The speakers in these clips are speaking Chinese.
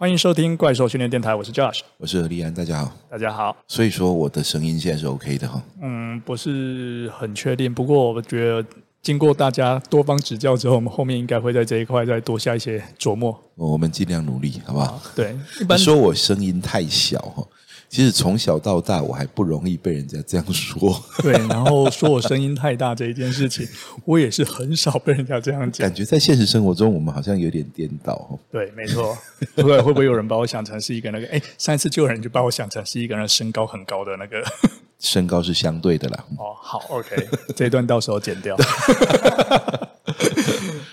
欢迎收听怪兽训练电台，我是 Josh，我是何立安，大家好，大家好。所以说我的声音现在是 OK 的哈？嗯，不是很确定，不过我觉得经过大家多方指教之后，我们后面应该会在这一块再多下一些琢磨。我们尽量努力，好不好？啊、对，一般说我声音太小哈。其实从小到大，我还不容易被人家这样说。对，然后说我声音太大这一件事情，我也是很少被人家这样讲。感觉在现实生活中，我们好像有点颠倒。对，没错。不会会不会有人把我想成是一个那个？哎，上一次就有人就把我想成是一个人身高很高的那个。身高是相对的啦。哦，好，OK，这一段到时候剪掉。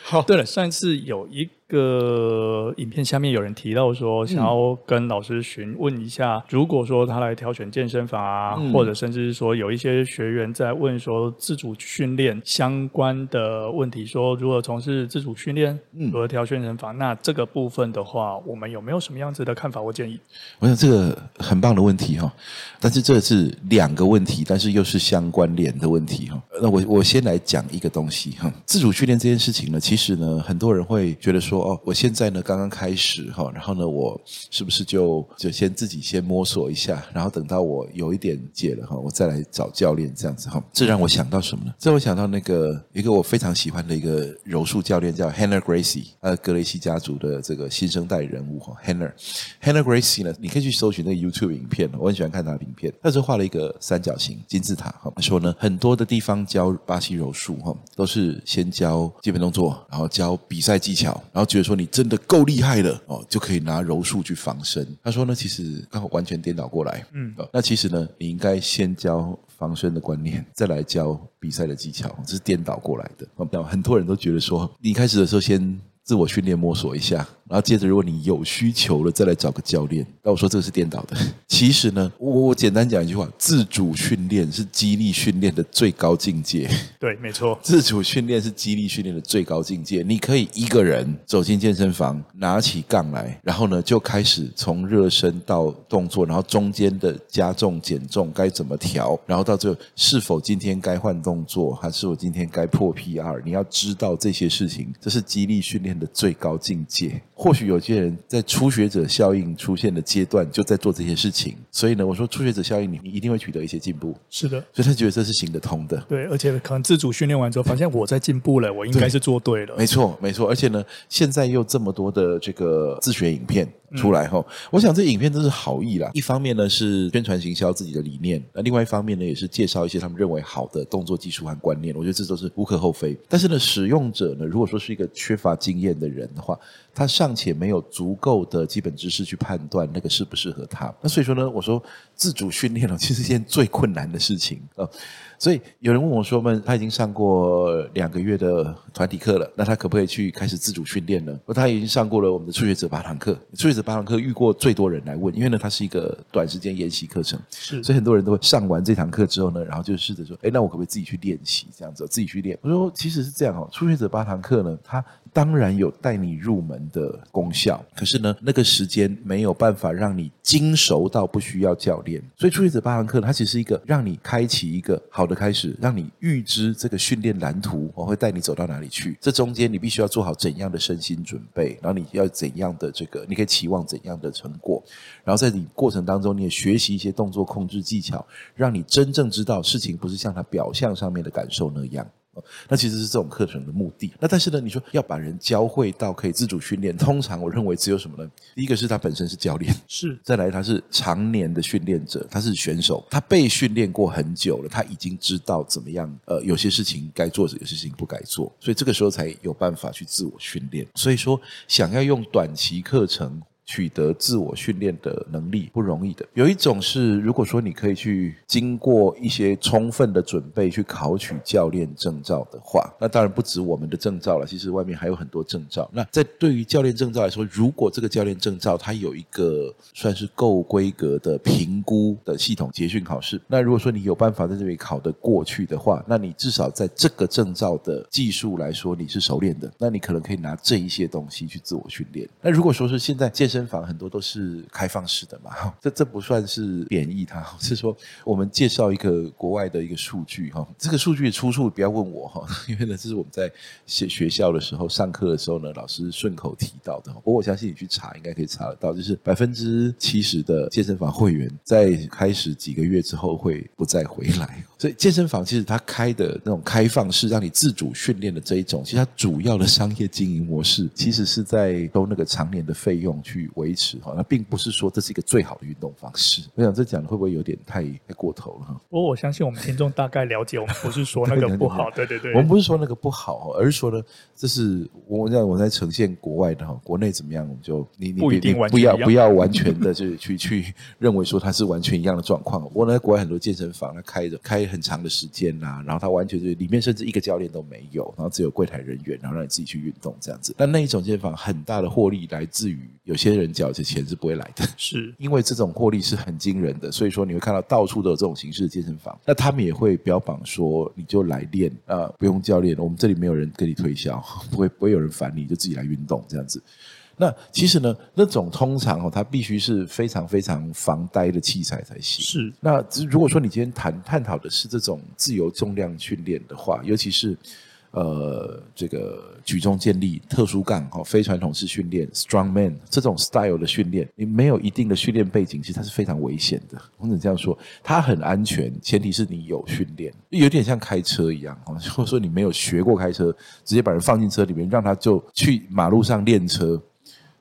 好，对了，上一次有一个影片下面有人提到说，想要跟老师询问一下，如果说他来挑选健身房啊，嗯、或者甚至是说有一些学员在问说自主训练相关的问题，说如何从事自主训练，如何挑健身房，那这个部分的话，我们有没有什么样子的看法或建议？我想这个很棒的问题哈，但是这是两个问题，但是又是相关联的问题哈。那我我先来讲一个东西哈，自主训练这件事情呢，其实呢，很多人会觉得说，说哦，我现在呢刚刚开始哈，然后呢，我是不是就就先自己先摸索一下，然后等到我有一点解了哈，我再来找教练这样子哈。这让我想到什么呢？这让我想到那个一个我非常喜欢的一个柔术教练叫 Rener Gracie，呃，格雷西家族的这个新生代人物哈，Rener Rener Gracie 呢，你可以去搜寻那个 YouTube 影片，我很喜欢看他的影片。他是画了一个三角形金字塔哈，他说呢，很多的地方教巴西柔术哈，都是先教基本动作，然后教比赛技巧，然后觉得说你真的够厉害了哦，就可以拿柔术去防身。他说呢，其实刚好完全颠倒过来。嗯，那其实呢，你应该先教防身的观念，再来教比赛的技巧，这是颠倒过来的。很多人都觉得说，你开始的时候先自我训练摸索一下。然后接着，如果你有需求了，再来找个教练。那我说这个是颠倒的。其实呢，我我简单讲一句话：自主训练是激励训练的最高境界。对，没错，自主训练是激励训练的最高境界。你可以一个人走进健身房，拿起杠来，然后呢就开始从热身到动作，然后中间的加重减重该怎么调，然后到最后是否今天该换动作，还是我今天该破 PR？你要知道这些事情，这是激励训练的最高境界。或许有些人在初学者效应出现的阶段就在做这些事情，所以呢，我说初学者效应，你你一定会取得一些进步。是的，所以他觉得这是行得通的。对，而且可能自主训练完之后，发现我在进步了，我应该是做对了。没错，没错。而且呢，现在又这么多的这个自学影片出来后，嗯、我想这影片都是好意啦。一方面呢是宣传行销自己的理念，那另外一方面呢也是介绍一些他们认为好的动作技术和观念。我觉得这都是无可厚非。但是呢，使用者呢，如果说是一个缺乏经验的人的话，他尚且没有足够的基本知识去判断那个适不适合他，那所以说呢，我说自主训练呢，其实一件最困难的事情啊。所以有人问我说：“们他已经上过两个月的团体课了，那他可不可以去开始自主训练呢？”他已经上过了我们的初学者八堂课，初学者八堂课遇过最多人来问，因为呢，它是一个短时间研习课程，是，所以很多人都会上完这堂课之后呢，然后就试着说：“哎，那我可不可以自己去练习？这样子自己去练？”我说：“其实是这样哦，初学者八堂课呢，它。”当然有带你入门的功效，可是呢，那个时间没有办法让你精熟到不需要教练。所以初学者八堂课，它其实是一个让你开启一个好的开始，让你预知这个训练蓝图，我会带你走到哪里去。这中间你必须要做好怎样的身心准备，然后你要怎样的这个，你可以期望怎样的成果。然后在你过程当中，你也学习一些动作控制技巧，让你真正知道事情不是像他表象上面的感受那样。那其实是这种课程的目的。那但是呢，你说要把人教会到可以自主训练，通常我认为只有什么呢？第一个是他本身是教练，是；再来他是常年的训练者，他是选手，他被训练过很久了，他已经知道怎么样。呃，有些事情该做，有些事情不该做，所以这个时候才有办法去自我训练。所以说，想要用短期课程。取得自我训练的能力不容易的。有一种是，如果说你可以去经过一些充分的准备去考取教练证照的话，那当然不止我们的证照了。其实外面还有很多证照。那在对于教练证照来说，如果这个教练证照它有一个算是够规格的评估的系统结训考试，那如果说你有办法在这里考得过去的话，那你至少在这个证照的技术来说你是熟练的，那你可能可以拿这一些东西去自我训练。那如果说是现在健身健身房很多都是开放式的嘛，这这不算是贬义它，是说我们介绍一个国外的一个数据哈，这个数据出处不要问我哈，因为呢这是我们在学学校的时候上课的时候呢，老师顺口提到的。不过我相信你去查应该可以查得到，就是百分之七十的健身房会员在开始几个月之后会不再回来，所以健身房其实它开的那种开放式让你自主训练的这一种，其实它主要的商业经营模式其实是在收那个常年的费用去维持哈，那并不是说这是一个最好的运动方式。我想这讲的会不会有点太太过头了哈？不过我相信我们听众大概了解，我们不是说那个不好，对对对，我们不是说那个不好，而是说呢，这是我在我在呈现国外的哈，国内怎么样，我们就你你一定不要不要完全的就去去认为说它是完全一样的状况。我在国外很多健身房，它开着开很长的时间啊，然后它完全是里面甚至一个教练都没有，然后只有柜台人员，然后让你自己去运动这样子。但那一种健身房很大的获利来自于有些人缴的钱是不会来的，是 因为这种获利是很惊人的，所以说你会看到到处都有这种形式的健身房。那他们也会标榜说，你就来练啊，不用教练，我们这里没有人跟你推销，不会不会有人烦你，就自己来运动这样子。那其实呢，那种通常哦，它必须是非常非常防呆的器材才行。是。那如果说你今天谈探讨的是这种自由重量训练的话，尤其是。呃，这个举重建立、特殊杠哦、非传统式训练、Strongman 这种 style 的训练，你没有一定的训练背景，其实它是非常危险的。我只能这样说，它很安全，前提是你有训练，有点像开车一样，或者说你没有学过开车，直接把人放进车里面，让他就去马路上练车，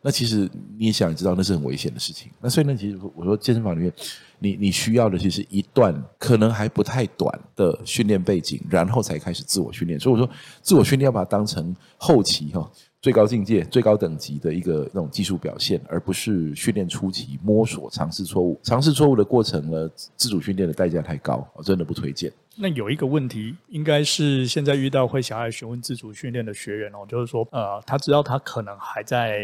那其实你也想知道，那是很危险的事情。那所以呢，其实我说健身房里面。你你需要的其实一段可能还不太短的训练背景，然后才开始自我训练。所以我说，自我训练要把它当成后期哈最高境界、最高等级的一个那种技术表现，而不是训练初期摸索、尝试错误。尝试错误的过程呢，自主训练的代价太高，我真的不推荐。那有一个问题，应该是现在遇到会想要询问自主训练的学员哦，就是说，呃，他知道他可能还在。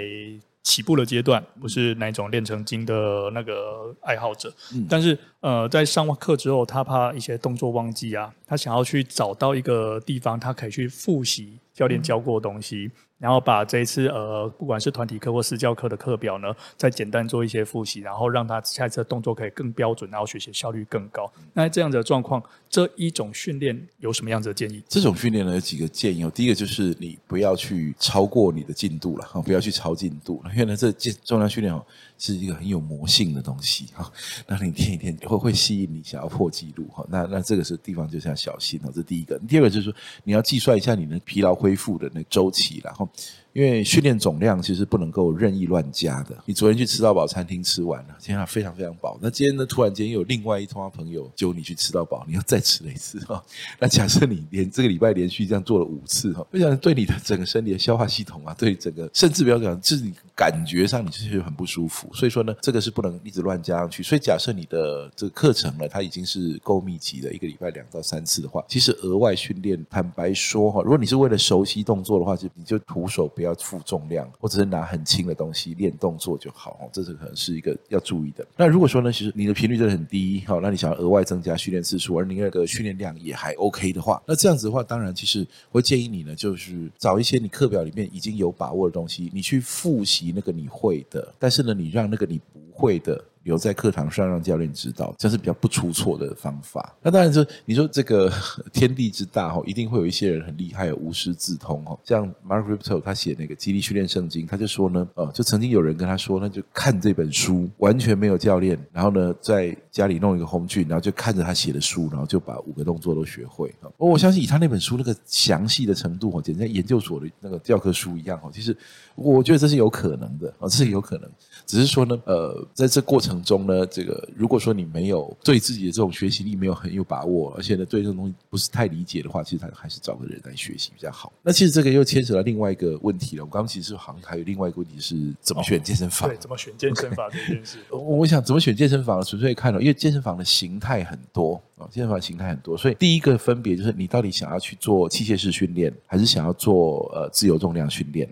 起步的阶段，不是那种练成精的那个爱好者，嗯、但是呃，在上完课之后，他怕一些动作忘记啊，他想要去找到一个地方，他可以去复习教练教过的东西。嗯然后把这一次呃，不管是团体课或私教课的课表呢，再简单做一些复习，然后让他下一次的动作可以更标准，然后学习效率更高。那这样子的状况，这一种训练有什么样子的建议？这种训练呢，有几个建议哦。第一个就是你不要去超过你的进度了，不要去超进度。因为呢，这重量训练哦。是一个很有魔性的东西哈，那你一天一天会会吸引你想要破纪录哈，那那这个是地方就是要小心哦，这第一个。第二个就是说你要计算一下你的疲劳恢复的那周期，然后因为训练总量其实不能够任意乱加的。你昨天去吃到饱餐厅吃完了，今天非常非常饱，那今天呢突然间又有另外一桌朋友揪你去吃到饱，你要再吃了一次哈。那假设你连这个礼拜连续这样做了五次哈，我想对你的整个身体的消化系统啊，对整个甚至不要讲，就是你感觉上你就是很不舒服。所以说呢，这个是不能一直乱加上去。所以假设你的这个课程呢，它已经是够密集的，一个礼拜两到三次的话，其实额外训练，坦白说哈，如果你是为了熟悉动作的话，就你就徒手不要负重量，或者是拿很轻的东西练动作就好。哦这是可能是一个要注意的。那如果说呢，其实你的频率真的很低，好，那你想要额外增加训练次数，而你那个训练量也还 OK 的话，那这样子的话，当然其实我会建议你呢，就是找一些你课表里面已经有把握的东西，你去复习那个你会的，但是呢，你让那个你。不会的。留在课堂上让教练指导，这是比较不出错的方法。那当然说，你说这个 天地之大哈，一定会有一些人很厉害，无师自通哈。像 Mark Rippetoe 他写那个肌力训练圣经，他就说呢，呃，就曾经有人跟他说，那就看这本书，完全没有教练，然后呢，在家里弄一个 home gym，然后就看着他写的书，然后就把五个动作都学会。哦我相信以他那本书那个详细的程度哈，简直像研究所的那个教科书一样哈。其实我觉得这是有可能的啊，这是有可能，只是说呢，呃，在这过程。中呢，这个如果说你没有对自己的这种学习力没有很有把握，而且呢对这种东西不是太理解的话，其实他还是找个人来学习比较好。那其实这个又牵扯到另外一个问题了。我刚刚其实好像还有另外一个问题是怎么选健身房？哦、对，怎么选健身房这件事。我想怎么选健身房，纯粹看了，因为健身房的形态很多啊，健身房形态很多，所以第一个分别就是你到底想要去做器械式训练，还是想要做呃自由重量训练？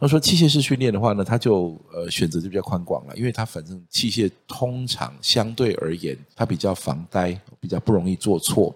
他说器械式训练的话呢，他就呃选择就比较宽广了，因为它反正器械通常相对而言，它比较防呆，比较不容易做错。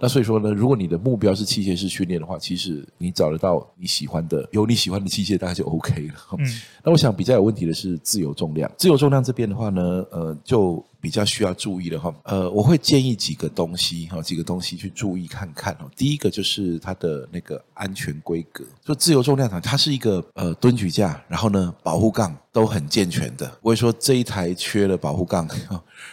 那所以说呢，如果你的目标是器械式训练的话，其实你找得到你喜欢的，有你喜欢的器械，大概就 OK 了。嗯，那我想比较有问题的是自由重量。自由重量这边的话呢，呃，就。比较需要注意的话，呃，我会建议几个东西哈，几个东西去注意看看哦。第一个就是它的那个安全规格，就自由重量场，它是一个呃蹲举架，然后呢保护杠都很健全的，不会说这一台缺了保护杠，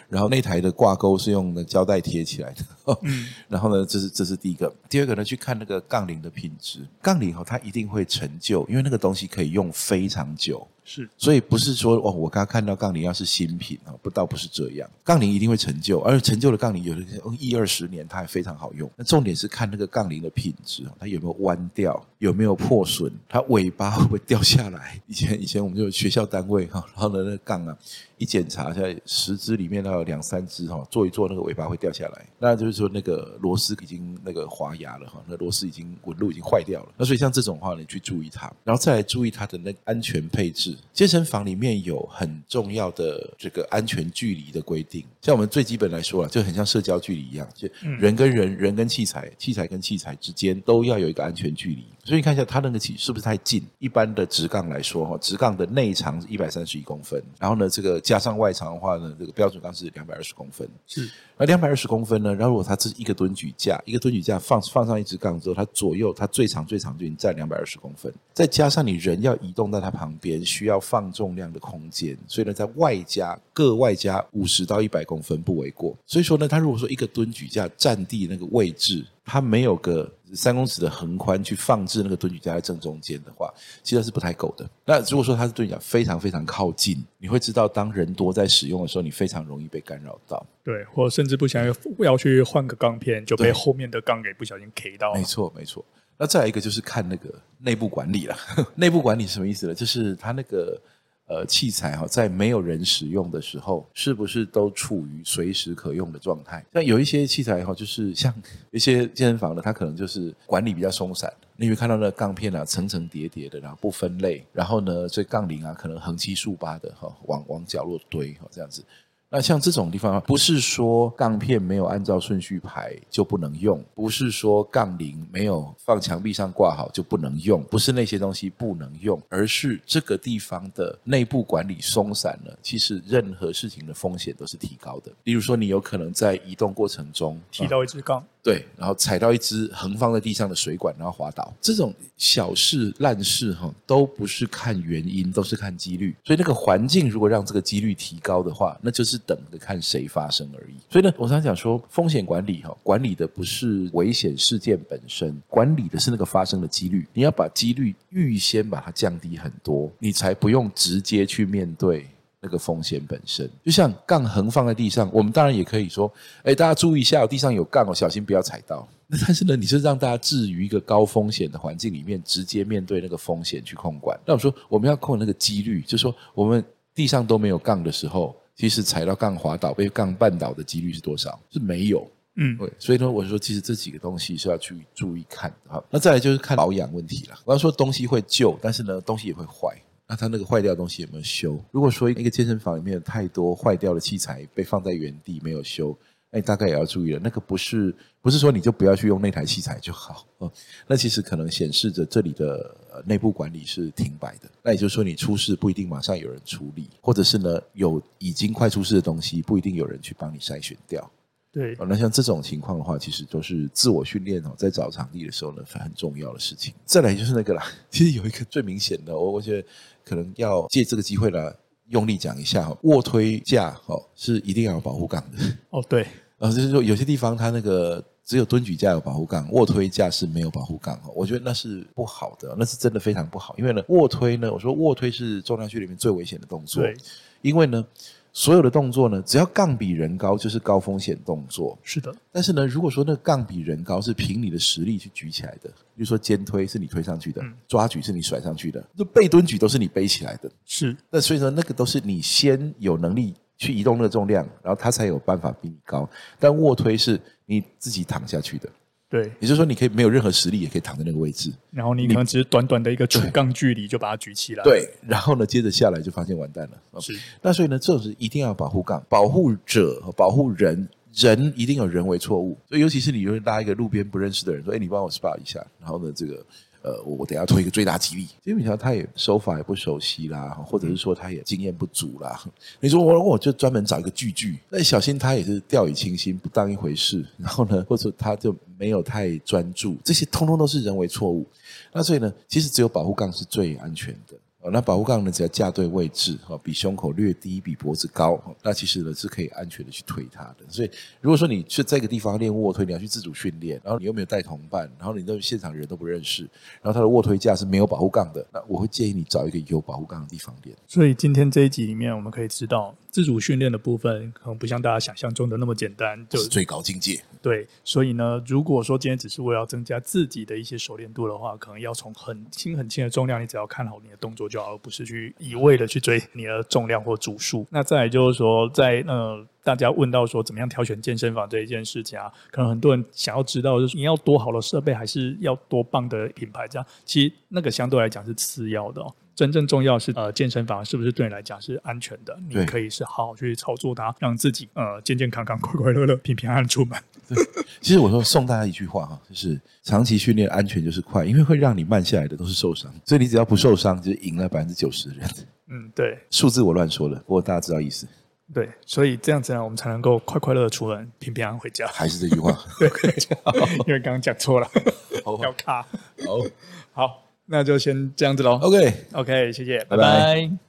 然后那台的挂钩是用那胶带贴起来的，嗯，然后呢，这是这是第一个。第二个呢，去看那个杠铃的品质，杠铃哈，它一定会陈旧，因为那个东西可以用非常久。是，所以不是说哦，我刚刚看到杠铃要是新品啊，不倒不是这样，杠铃一定会陈旧，而陈旧的杠铃有的一二十年它还非常好用。那重点是看那个杠铃的品质，它有没有弯掉，有没有破损，它尾巴会不会掉下来？以前以前我们就有学校单位哈，然后呢那个杠啊。一检查，在十只里面，它有两三只哈，做一做那个尾巴会掉下来，那就是说那个螺丝已经那个滑牙了哈，那螺丝已经纹路已经坏掉了。那所以像这种话，你去注意它，然后再来注意它的那个安全配置。健身房里面有很重要的这个安全距离的规定，像我们最基本来说啊，就很像社交距离一样，就人跟人、人跟器材、器材跟器材之间都要有一个安全距离。所以你看一下它那个起是不是太近？一般的直杠来说哈，直杠的内长是一百三十一公分，然后呢这个。加上外长的话呢，这个标准杠是两百二十公分。是，那两百二十公分呢？然后如果它是一个蹲举架，一个蹲举架放放上一支杠之后，它左右它最长最长就已经占两百二十公分，再加上你人要移动到它旁边，需要放重量的空间，所以呢，在外加各外加五十到一百公分不为过。所以说呢，它如果说一个蹲举架占地那个位置，它没有个。三公尺的横宽去放置那个蹲举架在正中间的话，其实是不太够的。那如果说它是蹲举架非常非常靠近，你会知道当人多在使用的时候，你非常容易被干扰到。对，或甚至不想要要去换个钢片，就被后面的杠给不小心 K 到。没错，没错。那再来一个就是看那个内部管理了。内部管理是什么意思呢？就是它那个。呃，器材哈，在没有人使用的时候，是不是都处于随时可用的状态？像有一些器材哈，就是像一些健身房的，它可能就是管理比较松散。你会看到那个杠片啊，层层叠叠的，然后不分类，然后呢，这杠铃啊，可能横七竖八的哈，往往角落堆哈，这样子。那像这种地方，不是说杠片没有按照顺序排就不能用，不是说杠铃没有放墙壁上挂好就不能用，不是那些东西不能用，而是这个地方的内部管理松散了，其实任何事情的风险都是提高的。例如说，你有可能在移动过程中提到一支杠。对，然后踩到一只横放在地上的水管，然后滑倒，这种小事烂事哈，都不是看原因，都是看几率。所以那个环境如果让这个几率提高的话，那就是等着看谁发生而已。所以呢，我常讲说，风险管理哈，管理的不是危险事件本身，管理的是那个发生的几率。你要把几率预先把它降低很多，你才不用直接去面对。那个风险本身，就像杠横放在地上，我们当然也可以说，哎，大家注意一下，地上有杠哦，小心不要踩到。那但是呢，你是让大家置于一个高风险的环境里面，直接面对那个风险去控管。那我说，我们要控那个几率，就是说我们地上都没有杠的时候，其实踩到杠滑倒、被杠绊倒的几率是多少？是没有。嗯，对。所以呢，我说，其实这几个东西是要去注意看的。好，那再来就是看保养问题了。我要说，东西会旧，但是呢，东西也会坏。那它那个坏掉的东西有没有修？如果说一个健身房里面有太多坏掉的器材被放在原地没有修，那你大概也要注意了。那个不是不是说你就不要去用那台器材就好哦。那其实可能显示着这里的内部管理是停摆的。那也就是说，你出事不一定马上有人处理，或者是呢有已经快出事的东西，不一定有人去帮你筛选掉。对，那像这种情况的话，其实都是自我训练哦，在找场地的时候呢，很重要的事情。再来就是那个啦，其实有一个最明显的，我我觉得可能要借这个机会来用力讲一下哈，卧推架哦是一定要有保护杠的哦，对，啊就是说有些地方它那个只有蹲举架有保护杠，卧推架是没有保护杠哦，我觉得那是不好的，那是真的非常不好，因为呢卧推呢，我说卧推是重量区里面最危险的动作，对，因为呢。所有的动作呢，只要杠比人高，就是高风险动作。是的，但是呢，如果说那个杠比人高，是凭你的实力去举起来的，比如说肩推是你推上去的，嗯、抓举是你甩上去的，就背蹲举都是你背起来的。是，那所以说那个都是你先有能力去移动那个重量，然后他才有办法比你高。但卧推是你自己躺下去的。对，也就是说，你可以没有任何实力，也可以躺在那个位置。然后你可能只是短短的一个主杠距离就把它举起来。对，然后呢，接着下来就发现完蛋了。是，那所以呢，这是一定要保护杠，保护者和保护人人一定有人为错误，所以尤其是你如果拉一个路边不认识的人说：“哎，你帮我 SPA 一下。”然后呢，这个。呃，我我等下推一个最大激励，基本上他也手法也不熟悉啦，或者是说他也经验不足啦。你说我我就专门找一个句句，那小心他也是掉以轻心，不当一回事。然后呢，或者他就没有太专注，这些通通都是人为错误。那所以呢，其实只有保护杠是最安全的。那保护杠呢，只要架对位置，哈，比胸口略低，比脖子高，那其实呢是可以安全的去推它的。所以，如果说你去这个地方练卧推，你要去自主训练，然后你又没有带同伴，然后你的现场人都不认识，然后他的卧推架是没有保护杠的，那我会建议你找一个有保护杠的地方练。所以今天这一集里面，我们可以知道。自主训练的部分可能不像大家想象中的那么简单，就是最高境界。对，所以呢，如果说今天只是为了增加自己的一些熟练度的话，可能要从很轻很轻的重量，你只要看好你的动作就好，而不是去一味的去追你的重量或组数。那再来就是说，在呃，大家问到说怎么样挑选健身房这一件事情啊，可能很多人想要知道，就是你要多好的设备，还是要多棒的品牌？这样其实那个相对来讲是次要的哦。真正重要是呃，健身房是不是对你来讲是安全的？你可以是好好去操作它，让自己呃健健康康、快快乐乐、平平安安出门。对，其实我说送大家一句话哈，就是长期训练安全就是快，因为会让你慢下来的都是受伤，所以你只要不受伤，就赢了百分之九十的人。嗯，对，数字我乱说了，不过大家知道意思。对，所以这样子呢，我们才能够快快乐乐出门，平平安安回家。还是这句话，对，因为刚刚讲错了，要卡。好，好。那就先这样子喽。OK，OK，谢谢，拜拜。